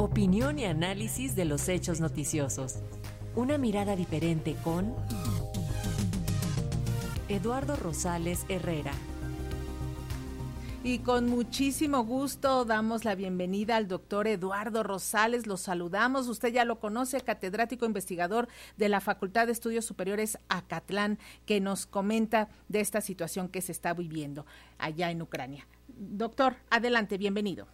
Opinión y análisis de los hechos noticiosos. Una mirada diferente con Eduardo Rosales Herrera. Y con muchísimo gusto damos la bienvenida al doctor Eduardo Rosales. Lo saludamos. Usted ya lo conoce, catedrático investigador de la Facultad de Estudios Superiores Acatlán, que nos comenta de esta situación que se está viviendo allá en Ucrania. Doctor, adelante, bienvenido.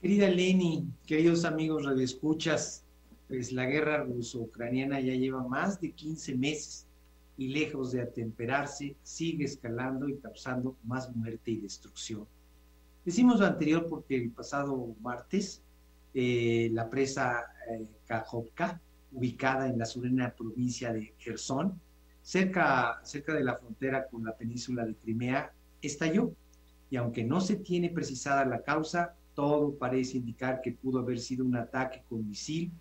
Querida Leni, queridos amigos radioescuchas, pues la guerra ruso-ucraniana ya lleva más de 15 meses y lejos de atemperarse, sigue escalando y causando más muerte y destrucción. Decimos lo anterior porque el pasado martes eh, la presa eh, Kajovka, ubicada en la surena provincia de Gerson, cerca, cerca de la frontera con la península de Crimea, estalló. Y aunque no se tiene precisada la causa, todo parece indicar que pudo haber sido un ataque con misil,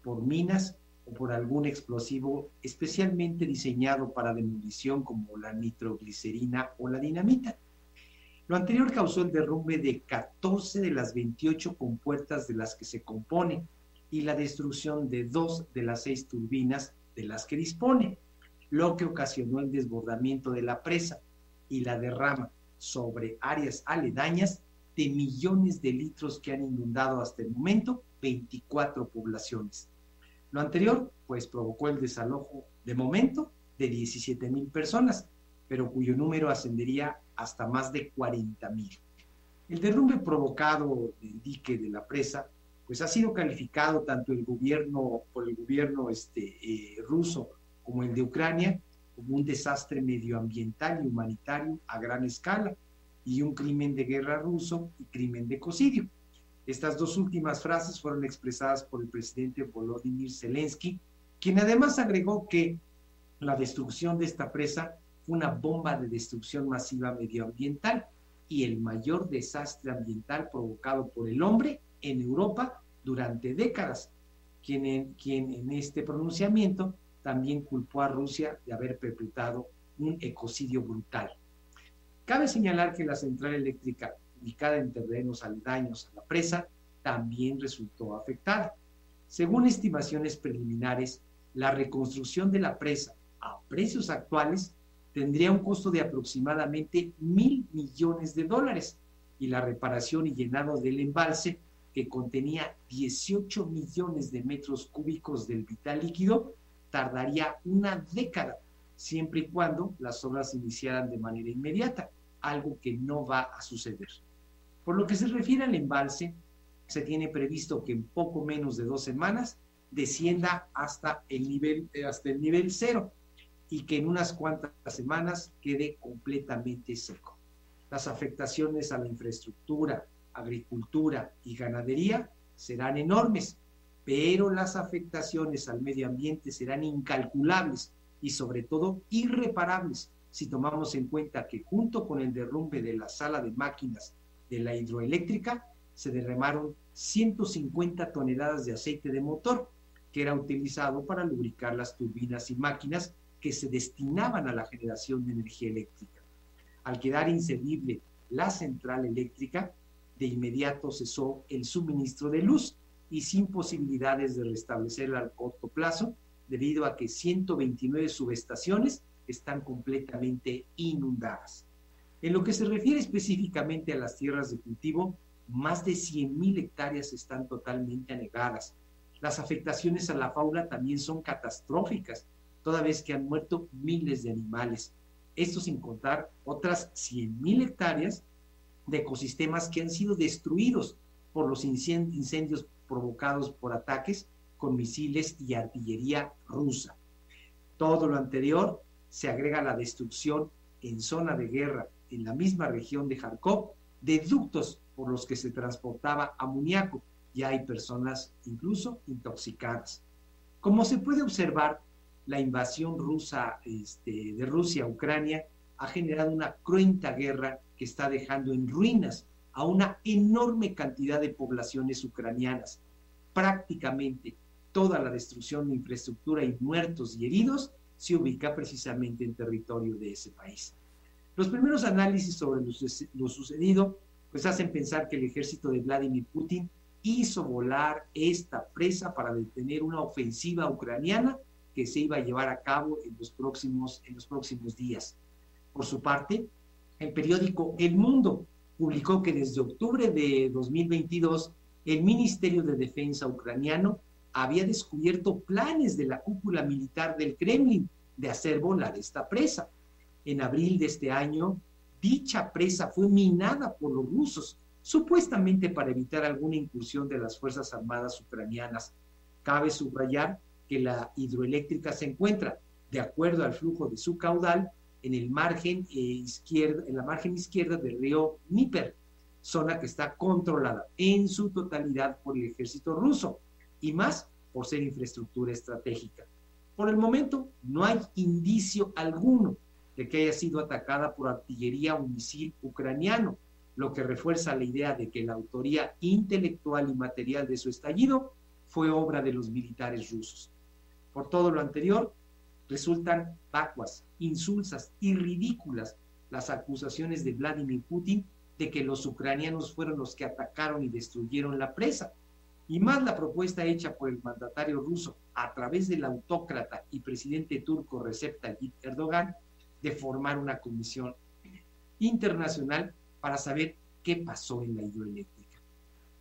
por minas o por algún explosivo especialmente diseñado para demolición como la nitroglicerina o la dinamita. Lo anterior causó el derrumbe de 14 de las 28 compuertas de las que se compone y la destrucción de dos de las seis turbinas de las que dispone, lo que ocasionó el desbordamiento de la presa y la derrama sobre áreas aledañas de millones de litros que han inundado hasta el momento 24 poblaciones. Lo anterior, pues, provocó el desalojo de momento de 17 mil personas, pero cuyo número ascendería hasta más de 40 mil. El derrumbe provocado del dique de la presa, pues ha sido calificado tanto el gobierno por el gobierno este, eh, ruso como el de Ucrania como un desastre medioambiental y humanitario a gran escala y un crimen de guerra ruso y crimen de ecocidio. Estas dos últimas frases fueron expresadas por el presidente Volodymyr Zelensky, quien además agregó que la destrucción de esta presa fue una bomba de destrucción masiva medioambiental y el mayor desastre ambiental provocado por el hombre en Europa durante décadas, quien en, quien en este pronunciamiento también culpó a Rusia de haber perpetrado un ecocidio brutal. Cabe señalar que la central eléctrica ubicada en terrenos aledaños a la presa también resultó afectada. Según estimaciones preliminares, la reconstrucción de la presa a precios actuales tendría un costo de aproximadamente mil millones de dólares y la reparación y llenado del embalse, que contenía 18 millones de metros cúbicos del vital líquido, tardaría una década siempre y cuando las obras iniciaran de manera inmediata, algo que no va a suceder. Por lo que se refiere al embalse, se tiene previsto que en poco menos de dos semanas descienda hasta el nivel, eh, hasta el nivel cero y que en unas cuantas semanas quede completamente seco. Las afectaciones a la infraestructura, agricultura y ganadería serán enormes, pero las afectaciones al medio ambiente serán incalculables y sobre todo irreparables si tomamos en cuenta que junto con el derrumbe de la sala de máquinas de la hidroeléctrica se derramaron 150 toneladas de aceite de motor que era utilizado para lubricar las turbinas y máquinas que se destinaban a la generación de energía eléctrica. Al quedar inservible la central eléctrica, de inmediato cesó el suministro de luz y sin posibilidades de restablecerla al corto plazo, debido a que 129 subestaciones están completamente inundadas. En lo que se refiere específicamente a las tierras de cultivo, más de 100.000 hectáreas están totalmente anegadas. Las afectaciones a la fauna también son catastróficas, toda vez que han muerto miles de animales. Esto sin contar otras 100.000 hectáreas de ecosistemas que han sido destruidos por los incendios provocados por ataques con misiles y artillería rusa. Todo lo anterior se agrega la destrucción en zona de guerra en la misma región de Kharkov de ductos por los que se transportaba amoníaco y hay personas incluso intoxicadas. Como se puede observar, la invasión rusa este, de Rusia a Ucrania ha generado una cruenta guerra que está dejando en ruinas a una enorme cantidad de poblaciones ucranianas. Prácticamente toda la destrucción de infraestructura y muertos y heridos se ubica precisamente en territorio de ese país. Los primeros análisis sobre lo, sucedido pues hacen pensar que el ejército de Vladimir Putin hizo volar esta presa para detener una ofensiva ucraniana que se iba a llevar a cabo en los próximos, en los próximos días. Por su parte, el periódico El Mundo publicó que desde octubre de 2022 el Ministerio de Defensa ucraniano había descubierto planes de la cúpula militar del Kremlin de hacer volar esta presa. En abril de este año, dicha presa fue minada por los rusos, supuestamente para evitar alguna incursión de las Fuerzas Armadas ucranianas. Cabe subrayar que la hidroeléctrica se encuentra, de acuerdo al flujo de su caudal, en el margen eh, izquierda, en la margen izquierda del río Dnieper, zona que está controlada en su totalidad por el ejército ruso y más por ser infraestructura estratégica. Por el momento no hay indicio alguno de que haya sido atacada por artillería o misil ucraniano, lo que refuerza la idea de que la autoría intelectual y material de su estallido fue obra de los militares rusos. Por todo lo anterior, resultan vacuas, insulsas y ridículas las acusaciones de Vladimir Putin de que los ucranianos fueron los que atacaron y destruyeron la presa, y más la propuesta hecha por el mandatario ruso a través del autócrata y presidente turco Recep Tayyip Erdogan de formar una comisión internacional para saber qué pasó en la hidroeléctrica.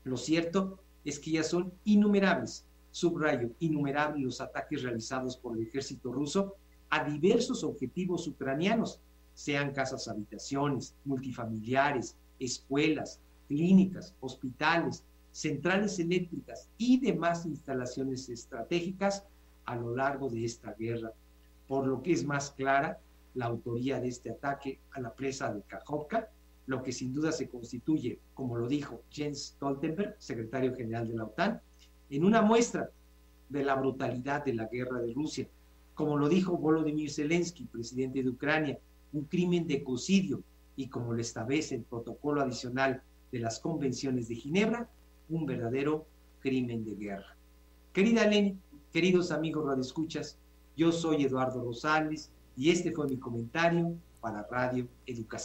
Lo cierto es que ya son innumerables, subrayo, innumerables los ataques realizados por el ejército ruso a diversos objetivos ucranianos, sean casas habitaciones, multifamiliares, escuelas, clínicas, hospitales, centrales eléctricas y demás instalaciones estratégicas a lo largo de esta guerra, por lo que es más clara la autoría de este ataque a la presa de Kajovka, lo que sin duda se constituye, como lo dijo Jens Stoltenberg, secretario general de la OTAN, en una muestra de la brutalidad de la guerra de Rusia, como lo dijo Volodymyr Zelensky, presidente de Ucrania, un crimen de ecocidio y como lo establece el protocolo adicional de las convenciones de Ginebra, un verdadero crimen de guerra. Querida Lenny, queridos amigos radioescuchas, yo soy Eduardo Rosales y este fue mi comentario para Radio Educación.